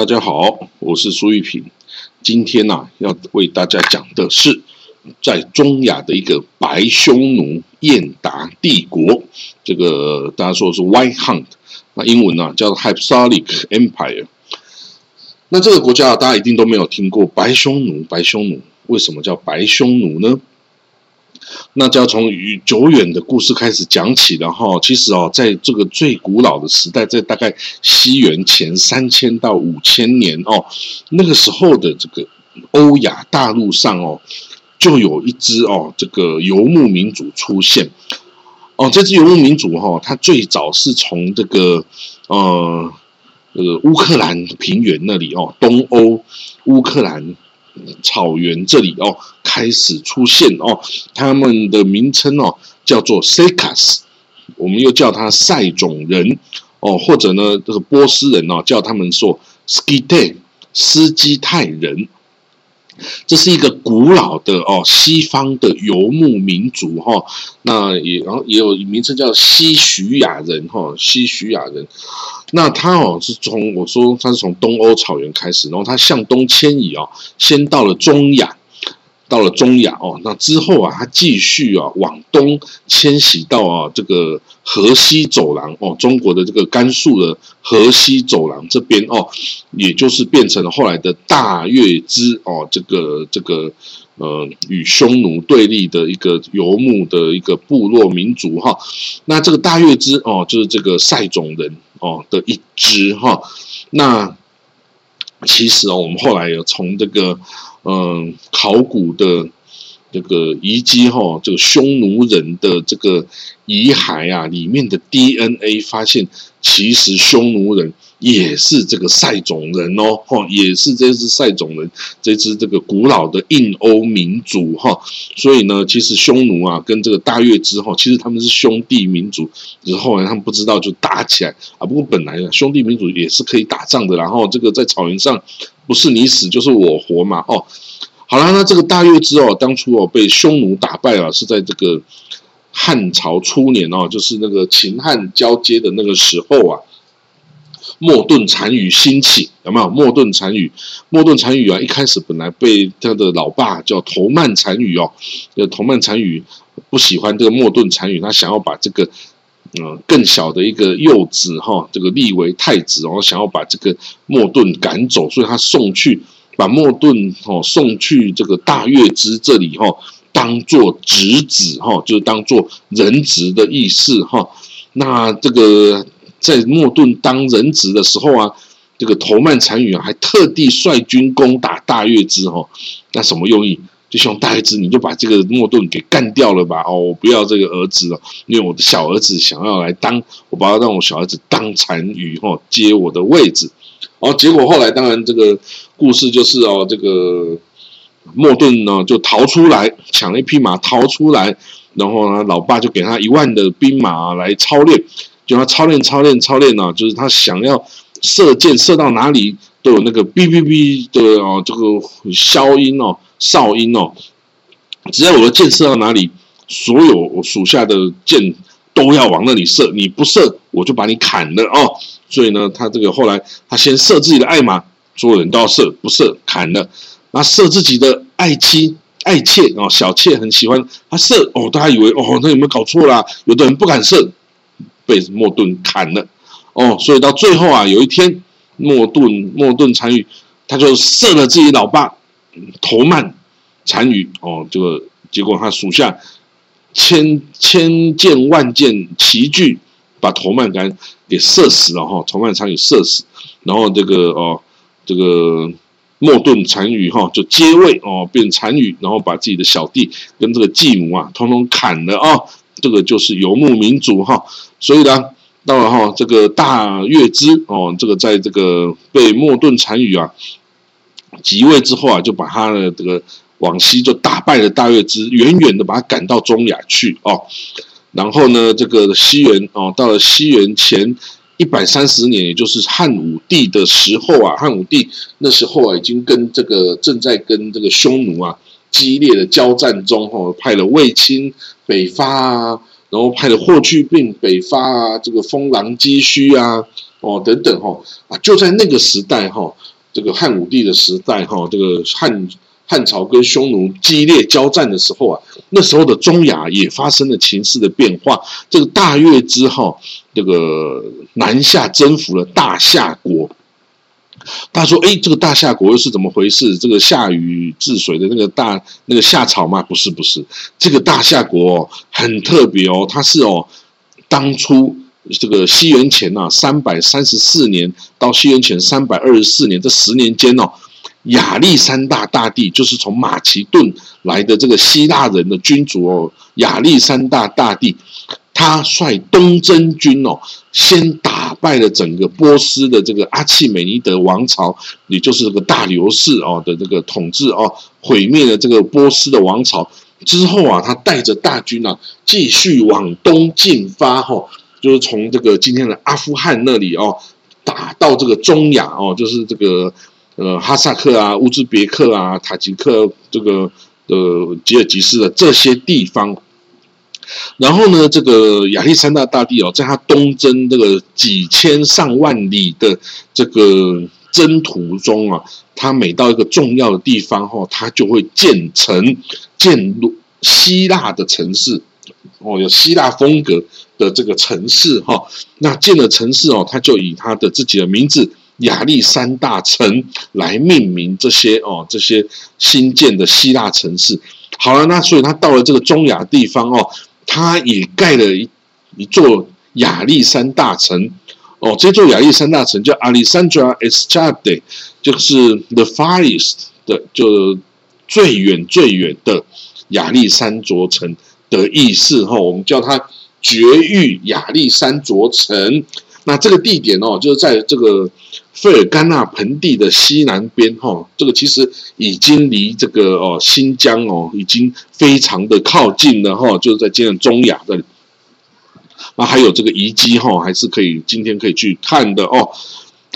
大家好，我是苏玉平。今天呢、要为大家讲的是在中亚的一个白匈奴燕达帝国，这个大家说的是 White Hunt，那英文呢、叫做 Hypsalic Empire。那这个国家大家一定都没有听过白匈奴，白匈奴为什么叫白匈奴呢？那就要从与久远的故事开始讲起了哈。其实哦，在这个最古老的时代，在大概西元前三千到五千年哦，那个时候的这个欧亚大陆上哦，就有一支哦这个游牧民族出现。哦，这支游牧民族哈、它最早是从这个呃这个乌克兰平原那里哦，东欧乌克兰草原这里哦开始出现哦，他们的名称哦叫做 Sekas，我们又叫他塞种人哦，或者呢这个波斯人哦叫他们说 Skite 斯基泰人。这是一个古老的哦，西方的游牧民族哈、那也然后也有名称叫西徐亚人哈、西徐亚人。那他哦是从我说他是从东欧草原开始，然后他向东迁移哦，先到了中亚，到了中亚哦，那之后啊，他继续啊往东迁徙到啊这个河西走廊哦，中国的这个甘肃的河西走廊这边哦，也就是变成了后来的大月支哦，这个这个呃与匈奴对立的一个游牧的一个部落民族哈。那这个大月支哦，就是这个塞种人哦的一支哈。那其实哦，我们后来有从这个嗯考古的这个遗迹哈、这个匈奴人的这个遗骸啊里面的 DNA 发现，其实匈奴人也是这个塞种人哦，哈，也是这只塞种人，这支这个古老的印欧民族哈、所以呢，其实匈奴啊跟这个大月支哈，其实他们是兄弟民族，只是后来他们不知道就打起来啊。不过本来啊，兄弟民族也是可以打仗的，然后这个在草原上不是你死就是我活嘛，哦。好了，那这个大月支哦，当初哦被匈奴打败了，是在这个汉朝初年哦，就是那个秦汉交接的那个时候啊，莫顿单于兴起，有没有？莫顿单于，莫顿单于啊，一开始本来被他的老爸叫头曼单于哦，这个头曼单于不喜欢这个莫顿单于，他想要把这个。呃，更小的一个幼子哈，这个立为太子，然后想要把这个莫顿赶走，所以他送去把莫顿哦送去这个大月支这里哈，当做侄子哈，就是当做人质的意思哈。那这个在莫顿当人质的时候啊，这个头曼单于啊还特地率军攻打大月支哈，那什么用意？就希望大月支你就把这个莫顿给干掉了吧！哦，我不要这个儿子了，因为我的小儿子想要来当，我把他让我小儿子当单于哦，接我的位置。哦，结果后来当然这个故事就是哦，这个莫顿呢就逃出来，抢了一匹马逃出来，然后呢，老爸就给他一万的兵马来操练，就他操练操练操练呢、就是他想要射箭射到哪里都有那个哔哔哔的哦，这个消音哦、哨音哦，只要我的箭射到哪里，所有我属下的箭都要往那里射，你不射我就把你砍了哦。所以呢，他这个后来他先射自己的爱马，所有人都要射，不射砍了。那射自己的爱妻、爱妾哦，小妾很喜欢他射哦，大家以为哦，那有没有搞错啦？有的人不敢射，被莫顿砍了哦。所以到最后啊，有一天莫顿莫顿单于他就射了自己老爸头曼单于哦，这个结果他属下千千箭万箭齐聚，把头曼给给射死了哈，头曼单于射死，然后这个哦这个。莫顿单于哈就接位哦，变单于，然后把自己的小弟跟这个继母啊，通通砍了啊、这个就是游牧民族哈。所以呢，到了哈这个大月支哦，这个在这个被莫顿单于啊即位之后啊，就把他的这个往西就打败了大月支，远远的把他赶到中亚去哦。然后呢，这个西元哦，到了西元前一百三十年，也就是汉武帝的时候啊，汉武帝那时候啊，已经跟这个正在跟这个匈奴啊激烈的交战中哦，派了卫青北伐啊，然后派了霍去病北伐啊，这个封狼击胥啊，哦等等哈啊，就在那个时代哈，这个汉武帝的时代哈，这个汉汉朝跟匈奴激烈交战的时候啊，那时候的中亚也发生了情势的变化。这个大月之后，这个南下征服了大夏国。他说：“哎，这个大夏国又是怎么回事？这个夏禹治水的那个大那个夏朝吗？不是，不是，这个大夏国哦很特别哦。它是哦，当初这个西元前呐三百三十四年到西元前三百二十四年这十年间哦，亚历山大大帝就是从马其顿来的这个希腊人的君主哦，亚历山大大帝。”他率东征军哦，先打败了整个波斯的这个阿契美尼德王朝，也就是这个大流士哦的这个统治哦，毁灭了这个波斯的王朝之后啊，他带着大军啊，继续往东进发哈，就是从这个今天的阿富汗那里哦，打到这个中亚哦，就是这个呃哈萨克啊、乌兹别克啊、塔吉克这个呃吉尔吉斯的这些地方。然后呢，这个亚历山大大帝哦，在他东征这个几千上万里的这个征途中啊，他每到一个重要的地方哈，他就会建成建入希腊的城市哦，有希腊风格的这个城市哈。那建了城市哦，他就以他的自己的名字亚历山大城来命名这些哦，这些新建的希腊城市。好了，那所以他到了这个中亚地方哦。他也盖了一一座亚历山大城，哦，这座亚历山大城叫 Alexandria Estade，就是 the farthest 的，就最远最远的亚历山卓城的意思哈。我们叫它绝域亚历山卓城。那这个地点哦，就是在这个费尔干纳盆地的西南边哈。这个其实已经离这个哦新疆哦已经非常的靠近了哈，就是在今天中亚这里。那还有这个遗迹哈，还是可以今天可以去看的哦。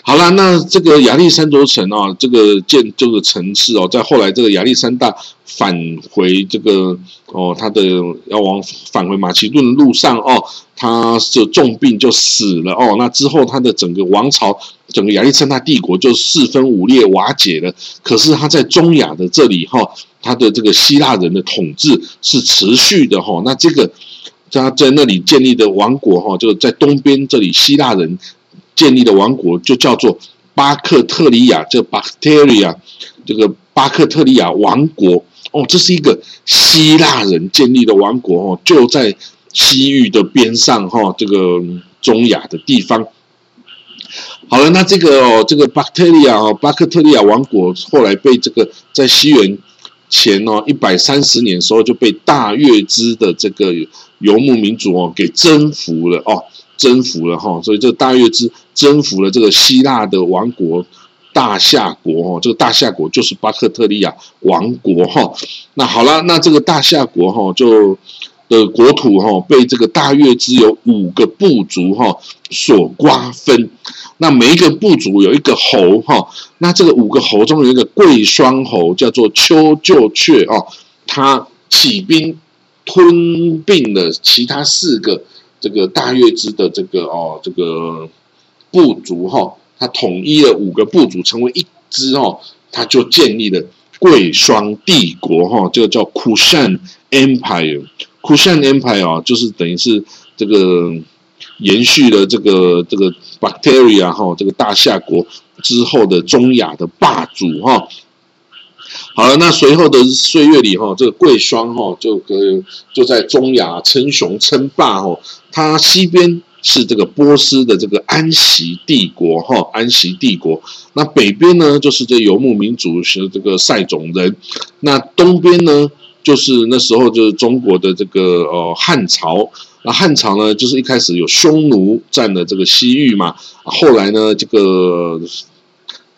好了，那这个亚历山卓城啊，这个建这个城市哦，在后来这个亚历山大返回这个哦，他的要往返回马其顿的路上哦，他就重病就死了哦。那之后他的整个王朝，整个亚历山大帝国就四分五裂瓦解了。可是他在中亚的这里哈，他的这个希腊人的统治是持续的哈。那这个他在那里建立的王国哈，就在东边这里希腊人。建立的王国就叫做巴克特里亚，这 Bacteria，这个巴克特里亚王国哦，这是一个希腊人建立的王国哦，就在西域的边上哈，这个中亚的地方。好了，那这个哦，这个 Bacteria 哦，巴克特里亚王国后来被这个在西元前哦一百三十年时候就被大月支的这个游牧民族哦给征服了哦。征服了哈，所以这个大月之征服了这个希腊的王国大夏国哈，这个大夏国就是巴克特利亚王国哈。那好了，那这个大夏国哈就的国土哈被这个大月之有五个部族哈所瓜分。那每一个部族有一个侯哈，那这个五个侯中有一个贵霜侯叫做丘就阙哦，他起兵吞并了其他四个。这个大月支的这个哦，这个部族哈，他统一了五个部族成为一支哦，他就建立了贵霜帝国哈，这个叫 Kushan Empire，Kushan Empire 啊，就是等于是这个延续了这个这个 Bacteria 哈，这个大夏国之后的中亚的霸主哈。好了，那随后的岁月里哈，这个贵霜哈就跟就在中亚称雄称霸哈。它西边是这个波斯的这个安息帝国哈，安息帝国。那北边呢就是这游牧民族是这个塞种人。那东边呢就是那时候就是中国的这个呃汉朝。那汉朝呢就是一开始有匈奴占了这个西域嘛，后来呢这个。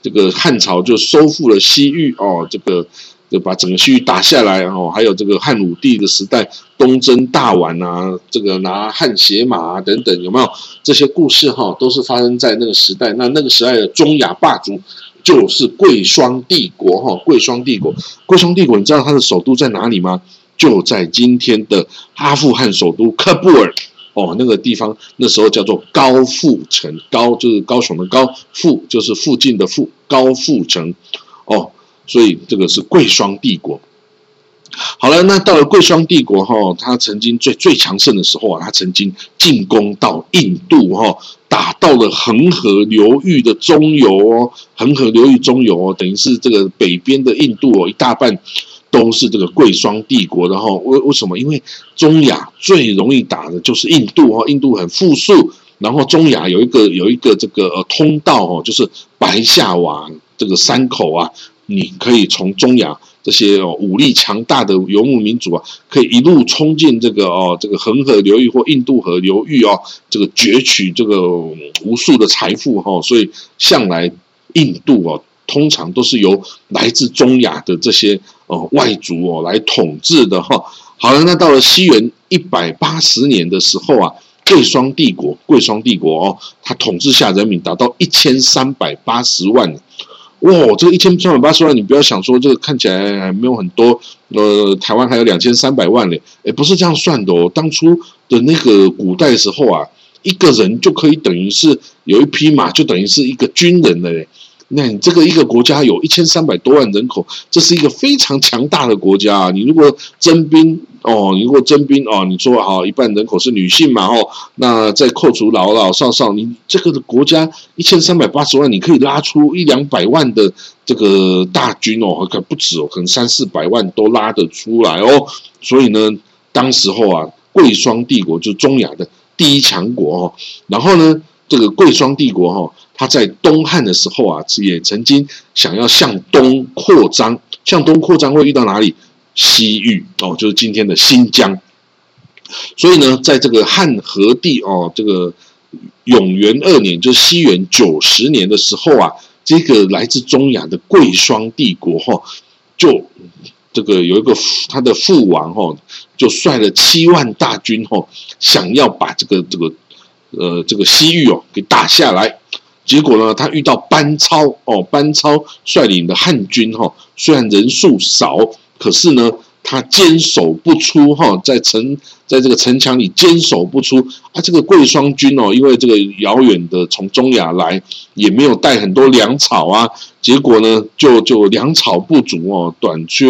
这个汉朝就收复了西域哦，这个就把整个西域打下来哦，还有这个汉武帝的时代东征大宛啊，这个拿汗血马啊等等，有没有这些故事哈？都是发生在那个时代。那那个时代的中亚霸主就是贵霜帝国哈，贵霜帝国，贵霜帝国，你知道它的首都在哪里吗？就在今天的阿富汗首都喀布尔哦，那个地方那时候叫做高富城，高就是高雄的高，富就是附近的富，高富城。哦，所以这个是贵霜帝国。好了，那到了贵霜帝国哈，他曾经最最强盛的时候啊，他曾经进攻到印度哈，打到了恒河流域的中游哦，恒河流域中游哦，等于是这个北边的印度哦，一大半都是这个贵霜帝国的哈。为为什么？因为中亚最容易打的就是印度哈，印度很富庶，然后中亚有一个有一个这个呃通道哦，就是白下瓦这个山口啊，你可以从中亚。这些武力强大的游牧民族啊，可以一路冲进这个哦这个恒河流域或印度河流域哦，这个攫取这个无数的财富哈，所以向来印度哦通常都是由来自中亚的这些哦外族哦来统治的哈。好了，那到了西元一百八十年的时候啊，贵霜帝国贵霜帝国哦，它统治下人民达到一千三百八十万。哇，这个一千三百八十万，你不要想说这个看起来还没有很多，呃，台湾还有两千三百万嘞，哎，不是这样算的哦。当初的那个古代时候啊，一个人就可以等于是有一匹马，就等于是一个军人了嘞。那你这个一个国家有一千三百多万人口，这是一个非常强大的国家啊！你如果征兵哦，你如果征兵哦，你说好一半人口是女性嘛哦，那再扣除老老少少，你这个的国家一千三百八十万，你可以拉出一两百万的这个大军哦，可不止哦，可能三四百万都拉得出来哦。所以呢，当时候啊，贵霜帝国就中亚的第一强国哦。然后呢，这个贵霜帝国哈。他在东汉的时候啊，也曾经想要向东扩张，向东扩张会遇到哪里？西域哦，就是今天的新疆。所以呢，在这个汉和帝哦，这个永元二年，就是西元九十年的时候啊，这个来自中亚的贵霜帝国哈，就这个有一个他的父王哈，就率了七万大军哈，想要把这个这个呃这个西域哦给打下来。结果呢，他遇到班超哦，班超率领的汉军哈，虽然人数少，可是呢，他坚守不出哈，在城在这个城墙里坚守不出啊。这个贵霜军哦，因为这个遥远的从中亚来，也没有带很多粮草啊，结果呢，就就粮草不足哦，短缺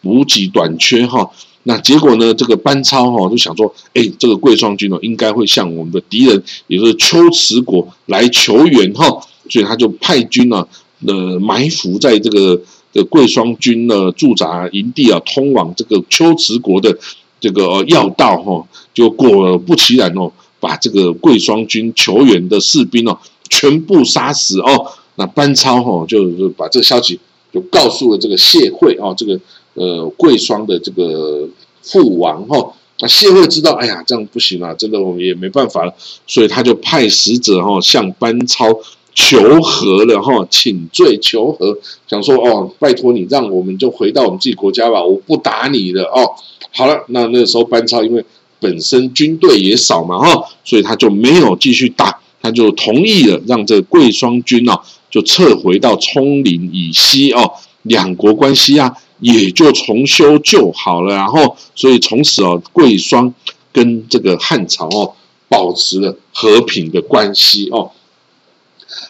补给短缺哈。那结果呢？这个班超哈就想说，哎，这个贵霜军哦，应该会向我们的敌人，也就是龟兹国来求援哈，所以他就派军呢，呃，埋伏在这个的贵霜军的驻扎营地啊，通往这个龟兹国的这个要道哈，就果不其然哦，把这个贵霜军求援的士兵哦，全部杀死哦。那班超哈就就把这个消息就告诉了这个谢惠哦，这个。呃，贵霜的这个父王哈，那谢惠知道，哎呀，这样不行啊，真的我们也没办法了，所以他就派使者哈向班超求和了哈，请罪求和，想说哦，拜托你让我们就回到我们自己国家吧，我不打你了哦。好了，那那时候班超因为本身军队也少嘛哈，所以他就没有继续打，他就同意了让这贵霜军哦就撤回到冲陵以西哦，两国关系啊。也就重修旧好了，然后所以从此哦，贵霜跟这个汉朝哦保持了和平的关系哦。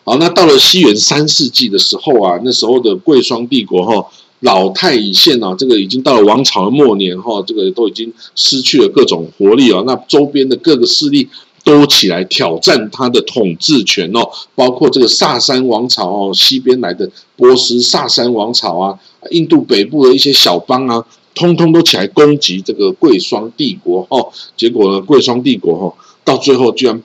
好，那到了西元三世纪的时候啊，那时候的贵霜帝国哈老态已现啊，这个已经到了王朝的末年哈，这个都已经失去了各种活力啊，那周边的各个势力。都起来挑战他的统治权哦，包括这个萨珊王朝哦，西边来的波斯萨珊王朝啊，印度北部的一些小邦啊，通通都起来攻击这个贵霜帝国哦。结果呢，贵霜帝国哈，到最后居然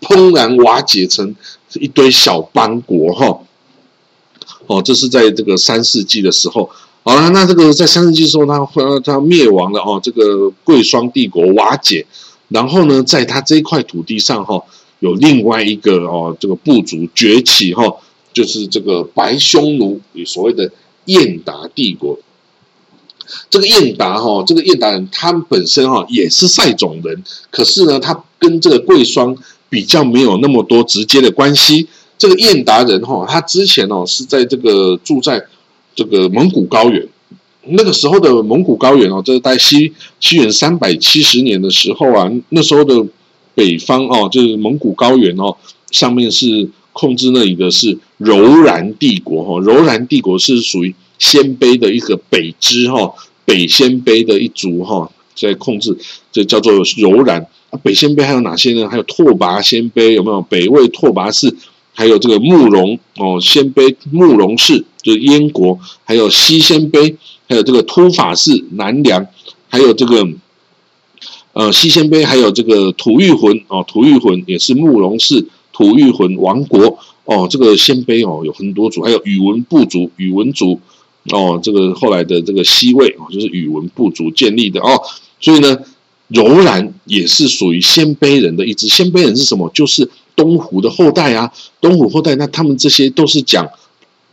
怦然瓦解成一堆小邦国哈。哦，这是在这个三世纪的时候。好了，那这个在三世纪时候，他他灭亡了哦，这个贵霜帝国瓦解。然后呢，在他这一块土地上哈，有另外一个哦，这个部族崛起哈，就是这个白匈奴，所谓的燕达帝国。这个燕达哈，这个燕达人，他们本身哈也是塞种人，可是呢，他跟这个贵霜比较没有那么多直接的关系。这个燕达人哈，他之前哦是在这个住在这个蒙古高原。那个时候的蒙古高原哦，这是在西西元三百七十年的时候啊，那时候的北方哦，就是蒙古高原哦，上面是控制那里的是柔然帝国哈，柔然帝国是属于鲜卑的一个北支哈，北鲜卑的一族哈，在控制，这叫做柔然啊。北鲜卑还有哪些呢？还有拓跋鲜卑有没有？北魏拓跋氏，还有这个慕容哦，鲜卑慕容氏就是燕国，还有西鲜卑，还有这个突法氏南梁，还有这个呃西鲜卑，还有这个吐谷浑哦，吐谷浑也是慕容氏吐谷浑王国哦，这个鲜卑哦有很多族，还有宇文部族宇文族哦，这个后来的这个西魏哦，就是宇文部族建立的哦，所以呢。柔然也是属于鲜卑人的一支，鲜卑人是什么？就是东胡的后代啊，东胡后代，那他们这些都是讲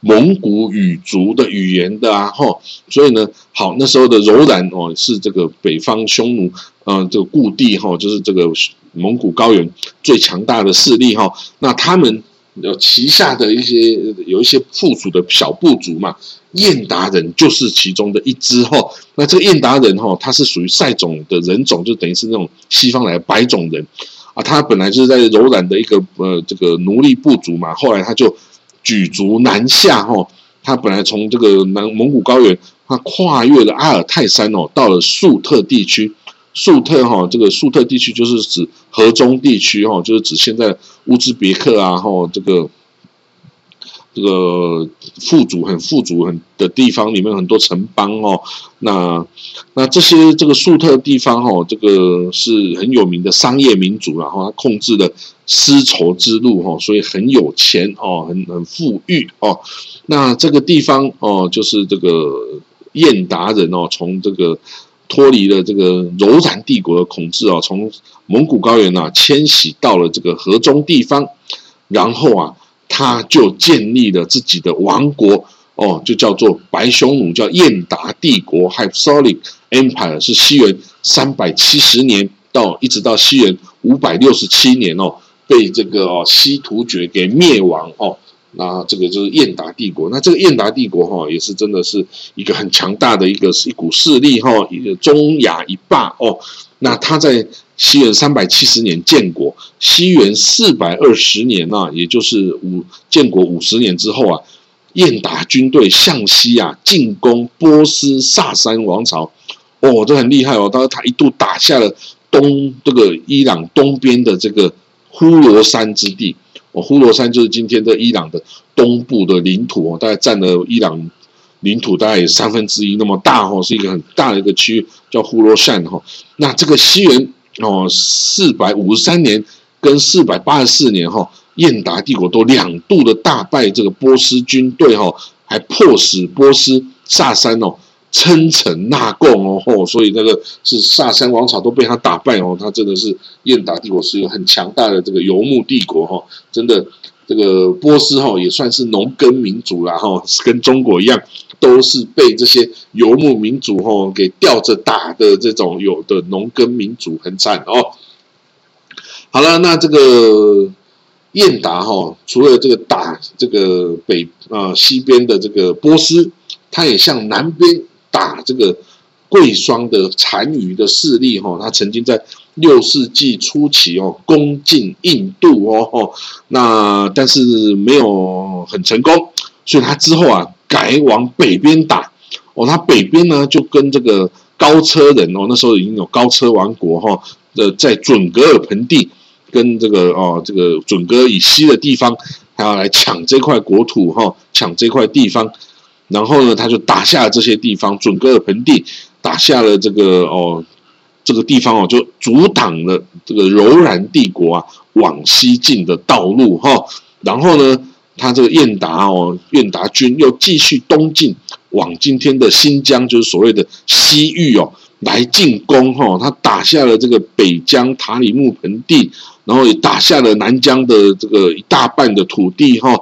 蒙古语族的语言的啊，吼，所以呢，好，那时候的柔然哦，是这个北方匈奴，嗯，这个故地哈，就是这个蒙古高原最强大的势力哈，那他们。有旗下的一些有一些附属的小部族嘛，燕达人就是其中的一支哈。那这个燕达人哈，他是属于塞种的人种，就等于是那种西方来的白种人啊。他本来就是在柔然的一个呃这个奴隶部族嘛，后来他就举足南下哈。他本来从这个南蒙古高原，他跨越了阿尔泰山哦，到了粟特地区。粟特哈，这个粟特地区就是指河中地区哈，就是指现在乌兹别克啊，哈，这个这个富足很富足很的地方，里面很多城邦哦。那那这些这个粟特地方哈，这个是很有名的商业民族，然后他控制了丝绸之路哈，所以很有钱哦，很很富裕哦。那这个地方哦，就是这个燕达人哦，从这个。脱离了这个柔然帝国的统治啊，从蒙古高原啊迁徙到了这个河中地方，然后啊，他就建立了自己的王国哦，就叫做白匈奴，叫燕达帝国 （Hypsolic Empire），是西元三百七十年到一直到西元五百六十七年哦，被这个哦西突厥给灭亡哦。那这个就是燕达帝国，那这个燕达帝国哈，也是真的是一个很强大的一个一股势力哈，一个中亚一霸哦。那他在西元三百七十年建国，西元四百二十年呐，也就是五建国五十年之后啊，燕达军队向西啊进攻波斯萨珊王朝，哦，这很厉害哦，当时他一度打下了东这个伊朗东边的这个呼罗珊之地。哦，呼罗珊就是今天的伊朗的东部的领土哦，大概占了伊朗领土大概有三分之一那么大哦，是一个很大的一个区域，叫呼罗珊哈。那这个西元哦四百五十三年跟四百八十四年哈，燕达帝国都两度的大败这个波斯军队哈，还迫使波斯萨珊哦。称臣纳贡哦吼，所以那个是萨珊王朝都被他打败哦，他真的是燕达帝国是一个很强大的这个游牧帝国哈，真的这个波斯哈也算是农耕民族啦哈，跟中国一样，都是被这些游牧民族哈给吊着打的这种有的农耕民族很惨哦。好了，那这个燕达哈，除了这个打这个北啊西边的这个波斯，他也向南边。打这个贵霜的残余的势力哈，他曾经在六世纪初期哦攻进印度哦，那但是没有很成功，所以他之后啊改往北边打哦，他北边呢就跟这个高车人哦，那时候已经有高车王国哈的在准格尔盆地跟这个哦这个准格尔以西的地方，他要来抢这块国土哈，抢这块地方。然后呢，他就打下了这些地方，准格尔盆地，打下了这个哦，这个地方哦，就阻挡了这个柔然帝国啊往西进的道路哈。然后呢，他这个燕达哦，燕达军又继续东进，往今天的新疆，就是所谓的西域哦，来进攻哈。他打下了这个北疆塔里木盆地，然后也打下了南疆的这个一大半的土地哈，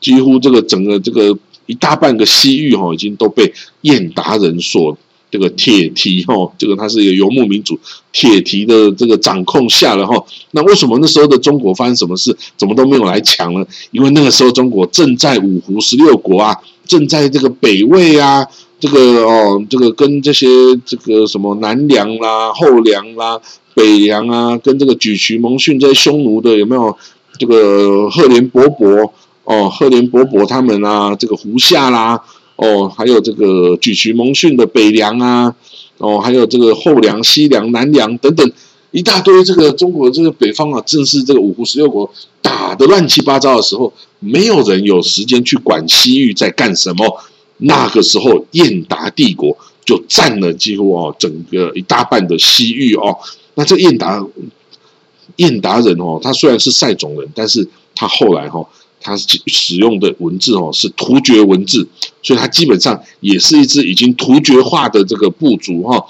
几乎这个整个这个。一大半个西域哈，已经都被燕达人所这个铁蹄哈，这个它是一个游牧民族，铁蹄的这个掌控下了哈。那为什么那时候的中国发生什么事，怎么都没有来抢呢？因为那个时候中国正在五胡十六国啊，正在这个北魏啊，这个哦，这个跟这些这个什么南梁啦、后梁啦、北梁啊，跟这个举渠蒙逊这些匈奴的有没有？这个赫连勃勃哦，赫连勃勃他们啊，这个胡夏啦。哦，还有这个举渠蒙逊的北凉啊，哦，还有这个后凉、西凉、南凉等等一大堆，这个中国这个北方啊，正是这个五胡十六国打的乱七八糟的时候，没有人有时间去管西域在干什么。那个时候，燕达帝国就占了几乎哦整个一大半的西域哦。那这燕达燕达人哦，他虽然是塞种人，但是他后来哈。它使用的文字哦是突厥文字，所以它基本上也是一支已经突厥化的这个部族哈。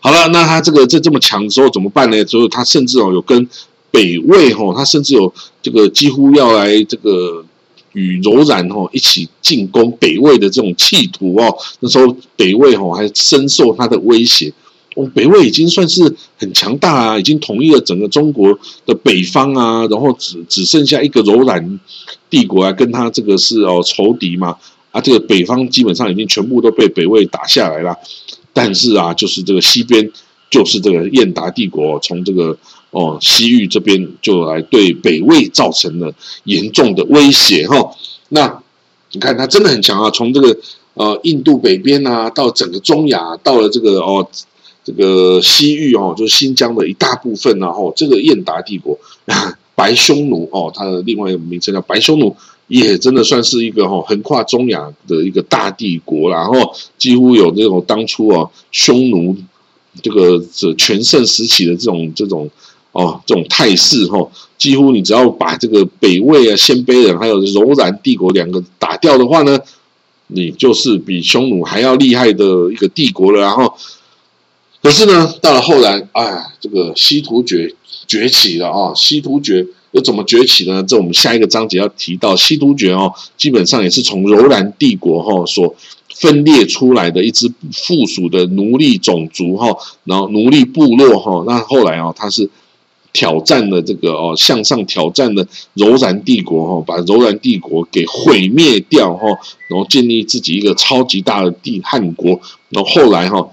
好了，那他这个这这么强的时候怎么办呢？所以他甚至哦有跟北魏哈，他甚至有这个几乎要来这个与柔然哈一起进攻北魏的这种企图哦。那时候北魏哈还深受他的威胁。北魏已经算是很强大啊，已经统一了整个中国的北方啊，然后只只剩下一个柔然帝国啊，跟他这个是哦仇敌嘛，啊，这个北方基本上已经全部都被北魏打下来了，但是啊，就是这个西边就是这个燕达帝国从这个哦西域这边就来对北魏造成了严重的威胁哈，那你看他真的很强啊，从这个呃印度北边啊，到整个中亚，到了这个哦。这个西域哦，就是新疆的一大部分然后这个燕达帝国，白匈奴哦，它的另外一个名称叫白匈奴，也真的算是一个哈横跨中亚的一个大帝国然后几乎有这种当初哦匈奴这个这全盛时期的这种这种哦这种态势哈，几乎你只要把这个北魏啊、鲜卑人还有柔然帝国两个打掉的话呢，你就是比匈奴还要厉害的一个帝国了，然后。可是呢，到了后来，哎，这个西突厥崛起了啊！西突厥又怎么崛起呢？这我们下一个章节要提到。西突厥哦，基本上也是从柔然帝国哈所分裂出来的一支附属的奴隶种族哈，然后奴隶部落哈。那后来啊，他是挑战了这个哦，向上挑战的柔然帝国哈，把柔然帝国给毁灭掉哈，然后建立自己一个超级大的帝汉国。然后后来哈。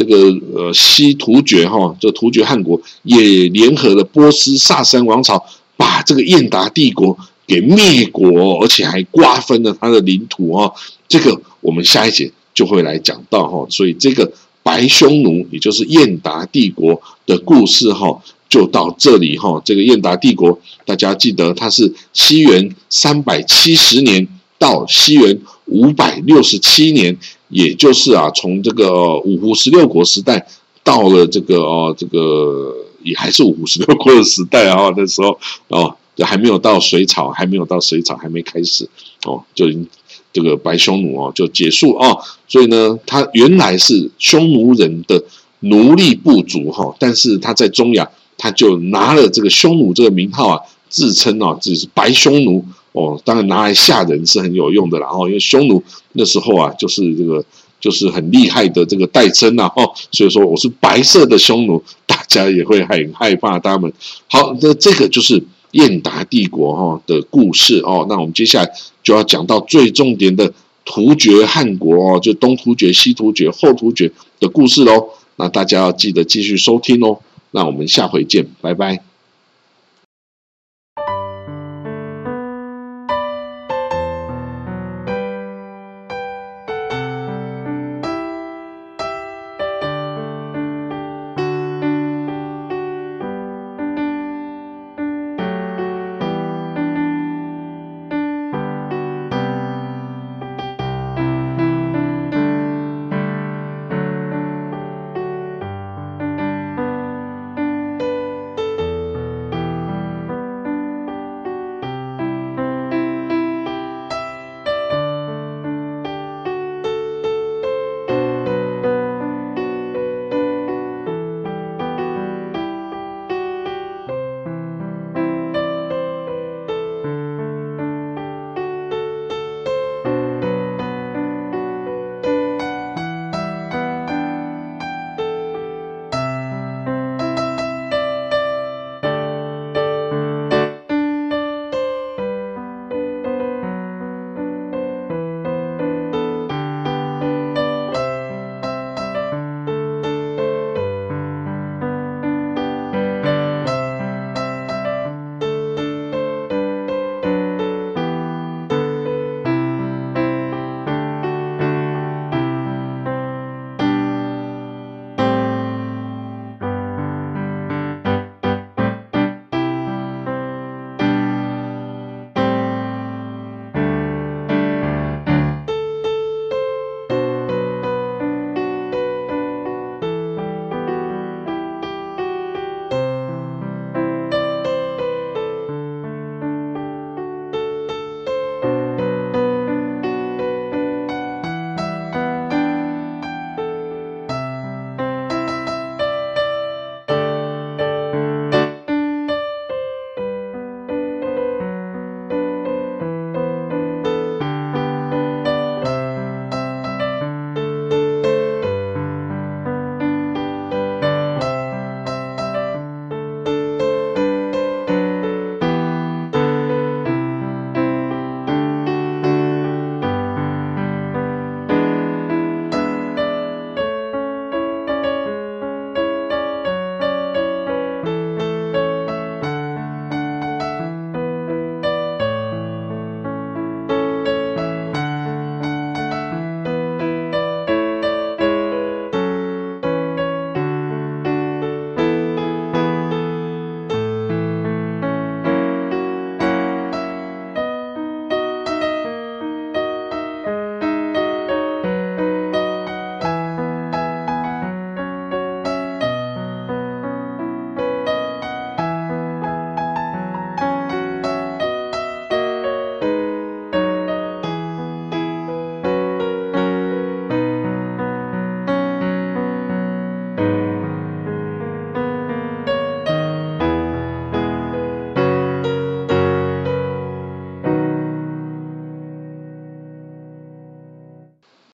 这个呃西突厥哈，这突厥汗国也联合了波斯萨珊王朝，把这个燕达帝国给灭国，而且还瓜分了他的领土哦。这个我们下一节就会来讲到哈。所以这个白匈奴，也就是燕达帝国的故事哈，就到这里哈。这个燕达帝国，大家记得它是西元三百七十年到西元五百六十七年。也就是啊，从这个五胡十六国时代到了这个哦，这个也还是五胡十六国的时代啊。那时候哦，还没有到隋朝，还没有到隋朝，还没开始哦，就已经这个白匈奴哦就结束哦。所以呢，他原来是匈奴人的奴隶部族哈，但是他在中亚，他就拿了这个匈奴这个名号啊，自称啊自己是白匈奴。哦，当然拿来吓人是很有用的啦。哦，因为匈奴那时候啊，就是这个就是很厉害的这个代称呐。哦，所以说我是白色的匈奴，大家也会很害怕他们。好，那这个就是燕达帝国哈的故事哦。那我们接下来就要讲到最重点的突厥汗国哦，就东突厥、西突厥、后突厥的故事喽。那大家要记得继续收听哦。那我们下回见，拜拜。